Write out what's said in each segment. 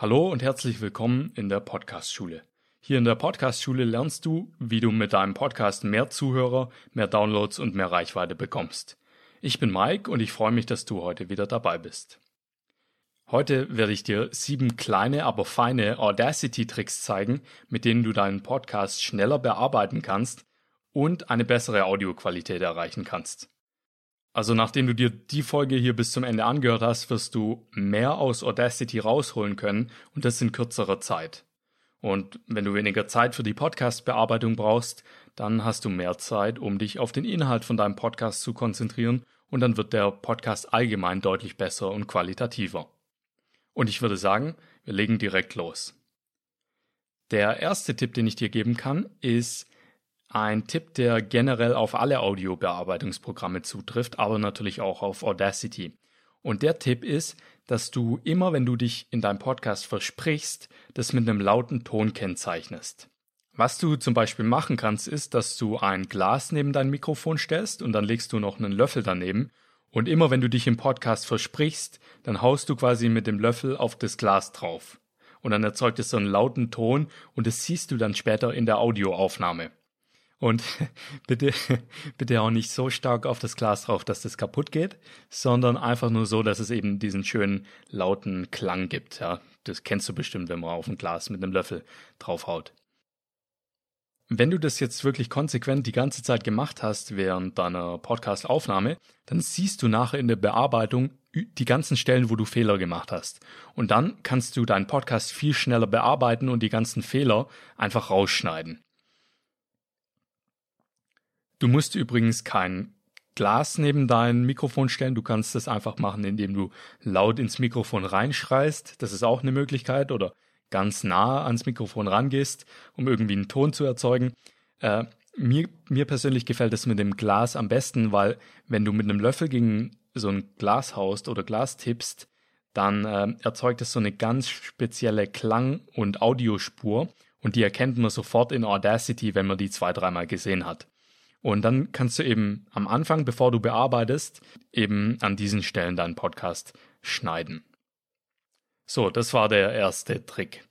Hallo und herzlich willkommen in der Podcast-Schule. Hier in der Podcast-Schule lernst du, wie du mit deinem Podcast mehr Zuhörer, mehr Downloads und mehr Reichweite bekommst. Ich bin Mike und ich freue mich, dass du heute wieder dabei bist. Heute werde ich dir sieben kleine, aber feine Audacity-Tricks zeigen, mit denen du deinen Podcast schneller bearbeiten kannst und eine bessere Audioqualität erreichen kannst. Also nachdem du dir die Folge hier bis zum Ende angehört hast, wirst du mehr aus Audacity rausholen können und das in kürzerer Zeit. Und wenn du weniger Zeit für die Podcast-Bearbeitung brauchst, dann hast du mehr Zeit, um dich auf den Inhalt von deinem Podcast zu konzentrieren und dann wird der Podcast allgemein deutlich besser und qualitativer. Und ich würde sagen, wir legen direkt los. Der erste Tipp, den ich dir geben kann, ist, ein Tipp, der generell auf alle Audiobearbeitungsprogramme zutrifft, aber natürlich auch auf Audacity. Und der Tipp ist, dass du immer, wenn du dich in deinem Podcast versprichst, das mit einem lauten Ton kennzeichnest. Was du zum Beispiel machen kannst, ist, dass du ein Glas neben dein Mikrofon stellst und dann legst du noch einen Löffel daneben. Und immer wenn du dich im Podcast versprichst, dann haust du quasi mit dem Löffel auf das Glas drauf. Und dann erzeugt es so einen lauten Ton und das siehst du dann später in der Audioaufnahme. Und bitte, bitte auch nicht so stark auf das Glas drauf, dass das kaputt geht, sondern einfach nur so, dass es eben diesen schönen lauten Klang gibt. Ja, das kennst du bestimmt, wenn man auf ein Glas mit einem Löffel draufhaut. Wenn du das jetzt wirklich konsequent die ganze Zeit gemacht hast während deiner Podcast-Aufnahme, dann siehst du nachher in der Bearbeitung die ganzen Stellen, wo du Fehler gemacht hast. Und dann kannst du deinen Podcast viel schneller bearbeiten und die ganzen Fehler einfach rausschneiden. Du musst übrigens kein Glas neben dein Mikrofon stellen. Du kannst das einfach machen, indem du laut ins Mikrofon reinschreist. Das ist auch eine Möglichkeit. Oder ganz nah ans Mikrofon rangehst, um irgendwie einen Ton zu erzeugen. Äh, mir, mir persönlich gefällt es mit dem Glas am besten, weil wenn du mit einem Löffel gegen so ein Glas haust oder Glas tippst, dann äh, erzeugt es so eine ganz spezielle Klang- und Audiospur und die erkennt man sofort in Audacity, wenn man die zwei, dreimal gesehen hat. Und dann kannst du eben am Anfang, bevor du bearbeitest, eben an diesen Stellen deinen Podcast schneiden. So, das war der erste Trick.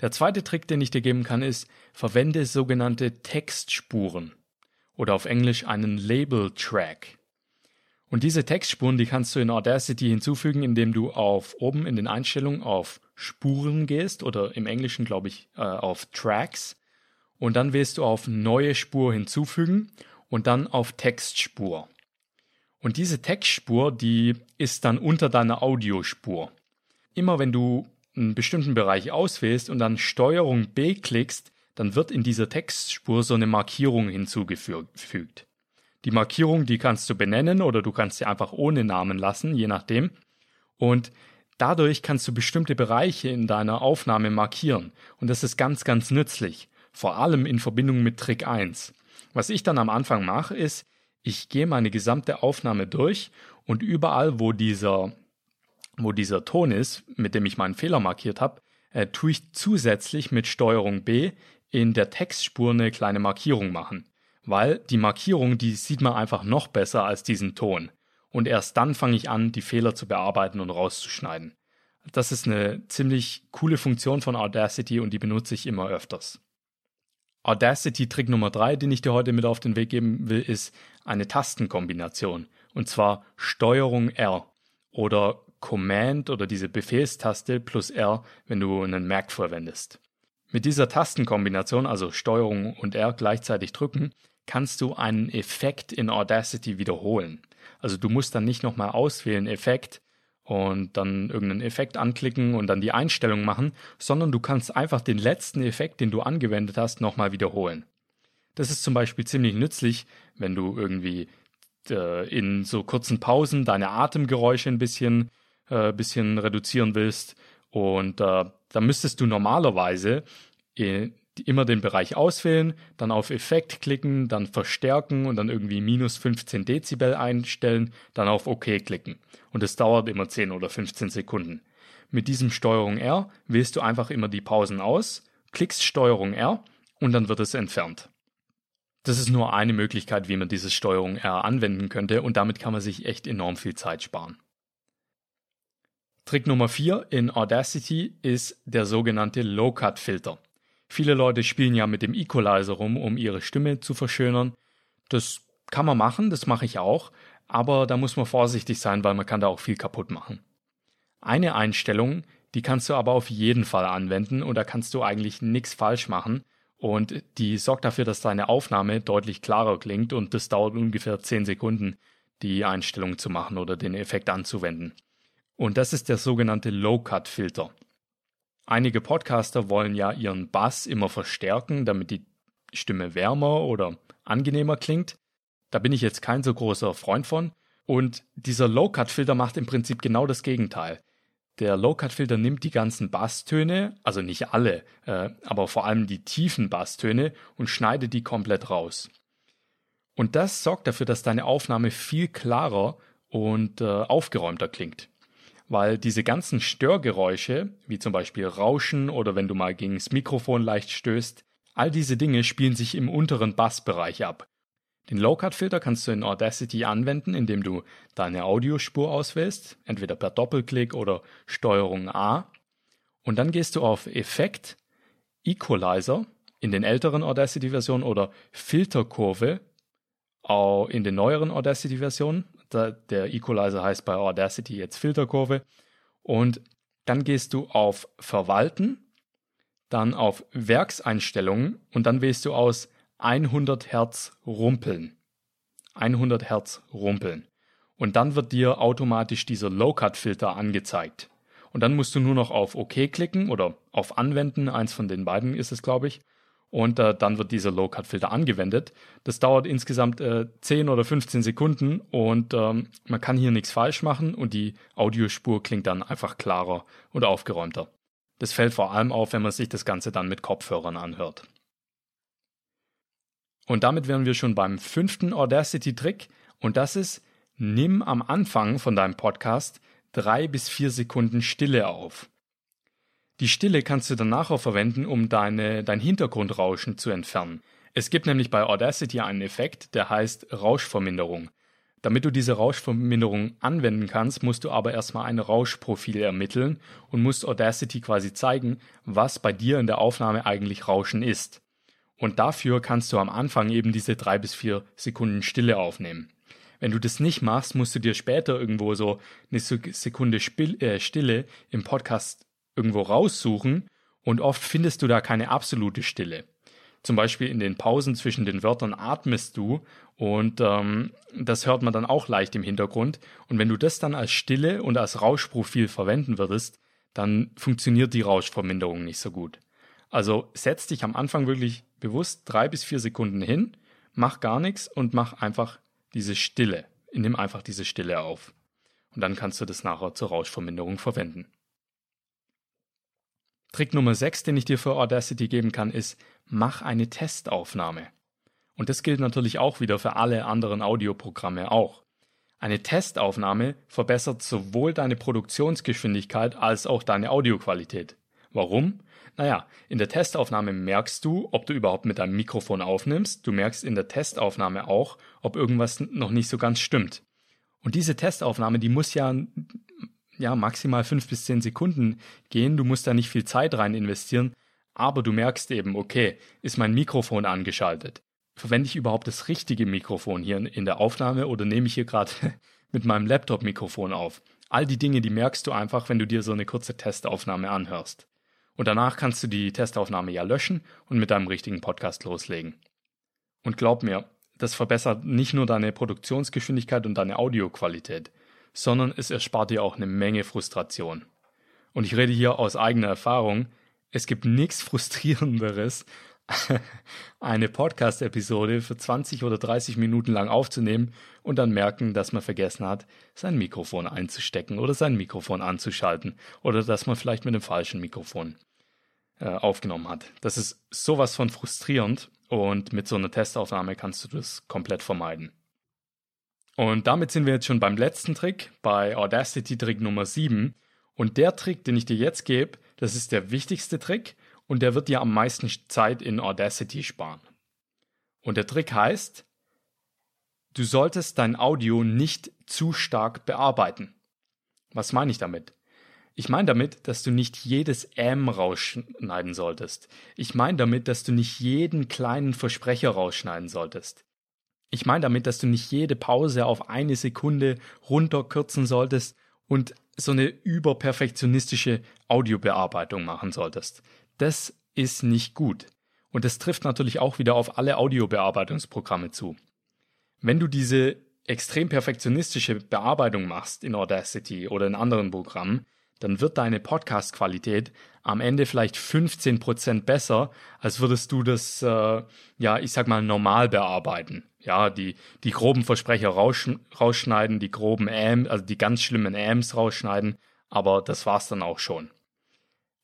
Der zweite Trick, den ich dir geben kann, ist, verwende sogenannte Textspuren oder auf Englisch einen Label Track. Und diese Textspuren, die kannst du in Audacity hinzufügen, indem du auf oben in den Einstellungen auf Spuren gehst oder im Englischen glaube ich äh, auf Tracks und dann wählst du auf neue Spur hinzufügen und dann auf Textspur. Und diese Textspur, die ist dann unter deiner Audiospur. Immer wenn du einen bestimmten Bereich auswählst und dann Steuerung B klickst, dann wird in dieser Textspur so eine Markierung hinzugefügt. Die Markierung, die kannst du benennen oder du kannst sie einfach ohne Namen lassen, je nachdem. Und dadurch kannst du bestimmte Bereiche in deiner Aufnahme markieren. Und das ist ganz, ganz nützlich vor allem in Verbindung mit Trick 1. Was ich dann am Anfang mache, ist, ich gehe meine gesamte Aufnahme durch und überall, wo dieser, wo dieser Ton ist, mit dem ich meinen Fehler markiert habe, äh, tue ich zusätzlich mit Steuerung B in der Textspur eine kleine Markierung machen. Weil die Markierung, die sieht man einfach noch besser als diesen Ton. Und erst dann fange ich an, die Fehler zu bearbeiten und rauszuschneiden. Das ist eine ziemlich coole Funktion von Audacity und die benutze ich immer öfters. Audacity-Trick Nummer drei, den ich dir heute mit auf den Weg geben will, ist eine Tastenkombination. Und zwar Steuerung R oder Command oder diese Befehlstaste plus R, wenn du einen Mac verwendest. Mit dieser Tastenkombination, also Steuerung und R gleichzeitig drücken, kannst du einen Effekt in Audacity wiederholen. Also du musst dann nicht nochmal auswählen Effekt, und dann irgendeinen Effekt anklicken und dann die Einstellung machen, sondern du kannst einfach den letzten Effekt, den du angewendet hast, nochmal wiederholen. Das ist zum Beispiel ziemlich nützlich, wenn du irgendwie äh, in so kurzen Pausen deine Atemgeräusche ein bisschen, äh, bisschen reduzieren willst. Und äh, da müsstest du normalerweise immer den Bereich auswählen, dann auf Effekt klicken, dann verstärken und dann irgendwie minus 15 Dezibel einstellen, dann auf OK klicken. Und es dauert immer 10 oder 15 Sekunden. Mit diesem Steuerung R wählst du einfach immer die Pausen aus, klickst Steuerung R und dann wird es entfernt. Das ist nur eine Möglichkeit, wie man dieses Steuerung R anwenden könnte und damit kann man sich echt enorm viel Zeit sparen. Trick Nummer 4 in Audacity ist der sogenannte Low-Cut-Filter. Viele Leute spielen ja mit dem Equalizer rum, um ihre Stimme zu verschönern. Das kann man machen, das mache ich auch, aber da muss man vorsichtig sein, weil man kann da auch viel kaputt machen. Eine Einstellung, die kannst du aber auf jeden Fall anwenden und da kannst du eigentlich nichts falsch machen und die sorgt dafür, dass deine Aufnahme deutlich klarer klingt und das dauert ungefähr 10 Sekunden, die Einstellung zu machen oder den Effekt anzuwenden. Und das ist der sogenannte Low-Cut-Filter. Einige Podcaster wollen ja ihren Bass immer verstärken, damit die Stimme wärmer oder angenehmer klingt. Da bin ich jetzt kein so großer Freund von. Und dieser Low-Cut-Filter macht im Prinzip genau das Gegenteil. Der Low-Cut-Filter nimmt die ganzen Basstöne, also nicht alle, äh, aber vor allem die tiefen Basstöne und schneidet die komplett raus. Und das sorgt dafür, dass deine Aufnahme viel klarer und äh, aufgeräumter klingt weil diese ganzen Störgeräusche, wie zum Beispiel Rauschen oder wenn du mal gegen das Mikrofon leicht stößt, all diese Dinge spielen sich im unteren Bassbereich ab. Den Low-Cut-Filter kannst du in Audacity anwenden, indem du deine Audiospur auswählst, entweder per Doppelklick oder Steuerung A. Und dann gehst du auf Effekt, Equalizer in den älteren Audacity-Versionen oder Filterkurve in den neueren Audacity-Versionen, der Equalizer heißt bei Audacity jetzt Filterkurve. Und dann gehst du auf Verwalten, dann auf Werkseinstellungen und dann wählst du aus 100 Hertz rumpeln. 100 Hertz rumpeln. Und dann wird dir automatisch dieser Low-Cut-Filter angezeigt. Und dann musst du nur noch auf OK klicken oder auf Anwenden, eins von den beiden ist es, glaube ich und äh, dann wird dieser Low-Cut-Filter angewendet. Das dauert insgesamt äh, 10 oder 15 Sekunden und ähm, man kann hier nichts falsch machen und die Audiospur klingt dann einfach klarer und aufgeräumter. Das fällt vor allem auf, wenn man sich das Ganze dann mit Kopfhörern anhört. Und damit wären wir schon beim fünften Audacity-Trick und das ist, nimm am Anfang von deinem Podcast drei bis vier Sekunden Stille auf. Die Stille kannst du danach auch verwenden, um deine, dein Hintergrundrauschen zu entfernen. Es gibt nämlich bei Audacity einen Effekt, der heißt Rauschverminderung. Damit du diese Rauschverminderung anwenden kannst, musst du aber erstmal ein Rauschprofil ermitteln und musst Audacity quasi zeigen, was bei dir in der Aufnahme eigentlich Rauschen ist. Und dafür kannst du am Anfang eben diese drei bis vier Sekunden Stille aufnehmen. Wenn du das nicht machst, musst du dir später irgendwo so eine Sekunde äh, Stille im Podcast irgendwo raussuchen und oft findest du da keine absolute Stille. Zum Beispiel in den Pausen zwischen den Wörtern atmest du und ähm, das hört man dann auch leicht im Hintergrund. Und wenn du das dann als Stille und als Rauschprofil verwenden würdest, dann funktioniert die Rauschverminderung nicht so gut. Also setz dich am Anfang wirklich bewusst drei bis vier Sekunden hin, mach gar nichts und mach einfach diese Stille. Nimm einfach diese Stille auf. Und dann kannst du das nachher zur Rauschverminderung verwenden. Trick Nummer 6, den ich dir für Audacity geben kann, ist, mach eine Testaufnahme. Und das gilt natürlich auch wieder für alle anderen Audioprogramme auch. Eine Testaufnahme verbessert sowohl deine Produktionsgeschwindigkeit als auch deine Audioqualität. Warum? Naja, in der Testaufnahme merkst du, ob du überhaupt mit deinem Mikrofon aufnimmst. Du merkst in der Testaufnahme auch, ob irgendwas noch nicht so ganz stimmt. Und diese Testaufnahme, die muss ja ja, maximal fünf bis zehn Sekunden gehen. Du musst da nicht viel Zeit rein investieren, aber du merkst eben, okay, ist mein Mikrofon angeschaltet? Verwende ich überhaupt das richtige Mikrofon hier in der Aufnahme oder nehme ich hier gerade mit meinem Laptop-Mikrofon auf? All die Dinge, die merkst du einfach, wenn du dir so eine kurze Testaufnahme anhörst. Und danach kannst du die Testaufnahme ja löschen und mit deinem richtigen Podcast loslegen. Und glaub mir, das verbessert nicht nur deine Produktionsgeschwindigkeit und deine Audioqualität sondern es erspart dir auch eine Menge Frustration. Und ich rede hier aus eigener Erfahrung. Es gibt nichts Frustrierenderes, eine Podcast-Episode für 20 oder 30 Minuten lang aufzunehmen und dann merken, dass man vergessen hat, sein Mikrofon einzustecken oder sein Mikrofon anzuschalten oder dass man vielleicht mit dem falschen Mikrofon äh, aufgenommen hat. Das ist sowas von frustrierend und mit so einer Testaufnahme kannst du das komplett vermeiden. Und damit sind wir jetzt schon beim letzten Trick, bei Audacity Trick Nummer 7. Und der Trick, den ich dir jetzt gebe, das ist der wichtigste Trick und der wird dir am meisten Zeit in Audacity sparen. Und der Trick heißt, du solltest dein Audio nicht zu stark bearbeiten. Was meine ich damit? Ich meine damit, dass du nicht jedes M rausschneiden solltest. Ich meine damit, dass du nicht jeden kleinen Versprecher rausschneiden solltest. Ich meine damit, dass du nicht jede Pause auf eine Sekunde runterkürzen solltest und so eine überperfektionistische Audiobearbeitung machen solltest. Das ist nicht gut. Und das trifft natürlich auch wieder auf alle Audiobearbeitungsprogramme zu. Wenn du diese extrem perfektionistische Bearbeitung machst in Audacity oder in anderen Programmen, dann wird deine Podcast-Qualität am Ende vielleicht 15% besser, als würdest du das, äh, ja, ich sag mal, normal bearbeiten. Ja, die, die groben Versprecher raus, rausschneiden, die groben Ams, also die ganz schlimmen Ams rausschneiden, aber das war's dann auch schon.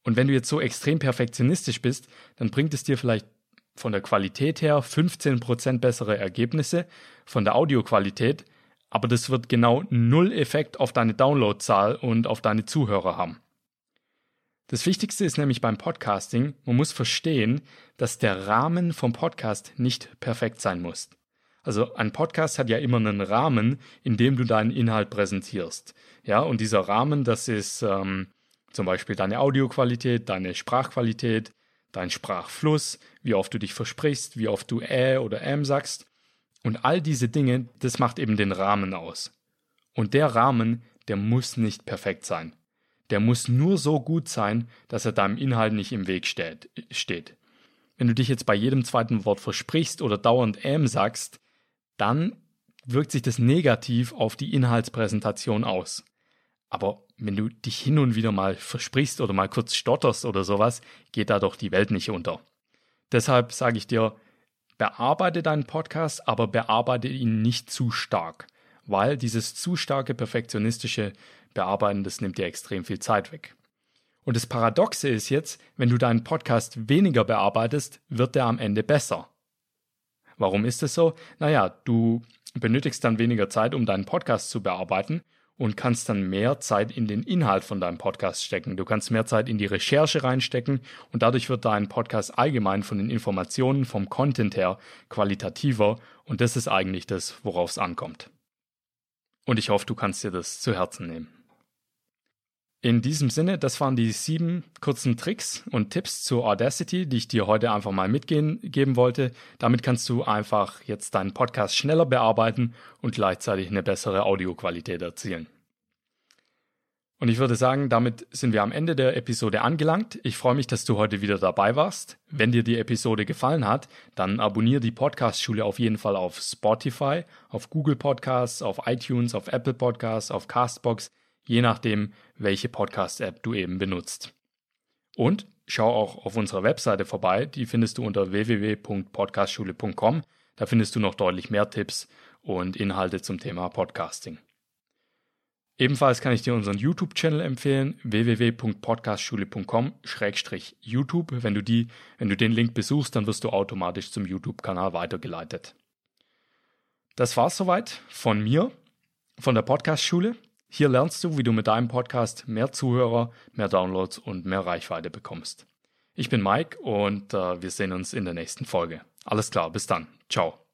Und wenn du jetzt so extrem perfektionistisch bist, dann bringt es dir vielleicht von der Qualität her 15% bessere Ergebnisse, von der Audioqualität aber das wird genau null Effekt auf deine Downloadzahl und auf deine Zuhörer haben. Das Wichtigste ist nämlich beim Podcasting, man muss verstehen, dass der Rahmen vom Podcast nicht perfekt sein muss. Also ein Podcast hat ja immer einen Rahmen, in dem du deinen Inhalt präsentierst. Ja, und dieser Rahmen, das ist ähm, zum Beispiel deine Audioqualität, deine Sprachqualität, dein Sprachfluss, wie oft du dich versprichst, wie oft du äh oder ähm sagst. Und all diese Dinge, das macht eben den Rahmen aus. Und der Rahmen, der muss nicht perfekt sein. Der muss nur so gut sein, dass er deinem Inhalt nicht im Weg steht. Wenn du dich jetzt bei jedem zweiten Wort versprichst oder dauernd ähm sagst, dann wirkt sich das negativ auf die Inhaltspräsentation aus. Aber wenn du dich hin und wieder mal versprichst oder mal kurz stotterst oder sowas, geht da doch die Welt nicht unter. Deshalb sage ich dir, bearbeite deinen Podcast, aber bearbeite ihn nicht zu stark, weil dieses zu starke perfektionistische Bearbeiten, das nimmt dir extrem viel Zeit weg. Und das Paradoxe ist jetzt, wenn du deinen Podcast weniger bearbeitest, wird der am Ende besser. Warum ist es so? Naja, du benötigst dann weniger Zeit, um deinen Podcast zu bearbeiten und kannst dann mehr Zeit in den Inhalt von deinem Podcast stecken. Du kannst mehr Zeit in die Recherche reinstecken und dadurch wird dein Podcast allgemein von den Informationen, vom Content her qualitativer und das ist eigentlich das, worauf es ankommt. Und ich hoffe, du kannst dir das zu Herzen nehmen. In diesem Sinne, das waren die sieben kurzen Tricks und Tipps zu Audacity, die ich dir heute einfach mal mitgeben wollte. Damit kannst du einfach jetzt deinen Podcast schneller bearbeiten und gleichzeitig eine bessere Audioqualität erzielen. Und ich würde sagen, damit sind wir am Ende der Episode angelangt. Ich freue mich, dass du heute wieder dabei warst. Wenn dir die Episode gefallen hat, dann abonniere die Podcast-Schule auf jeden Fall auf Spotify, auf Google Podcasts, auf iTunes, auf Apple Podcasts, auf Castbox je nachdem, welche Podcast-App du eben benutzt. Und schau auch auf unserer Webseite vorbei, die findest du unter www.podcastschule.com. Da findest du noch deutlich mehr Tipps und Inhalte zum Thema Podcasting. Ebenfalls kann ich dir unseren YouTube-Channel empfehlen, www.podcastschule.com-youtube. Wenn du wenn du den Link besuchst, dann wirst du automatisch zum YouTube-Kanal weitergeleitet. Das war's soweit von mir, von der Podcastschule. Hier lernst du, wie du mit deinem Podcast mehr Zuhörer, mehr Downloads und mehr Reichweite bekommst. Ich bin Mike und äh, wir sehen uns in der nächsten Folge. Alles klar, bis dann. Ciao.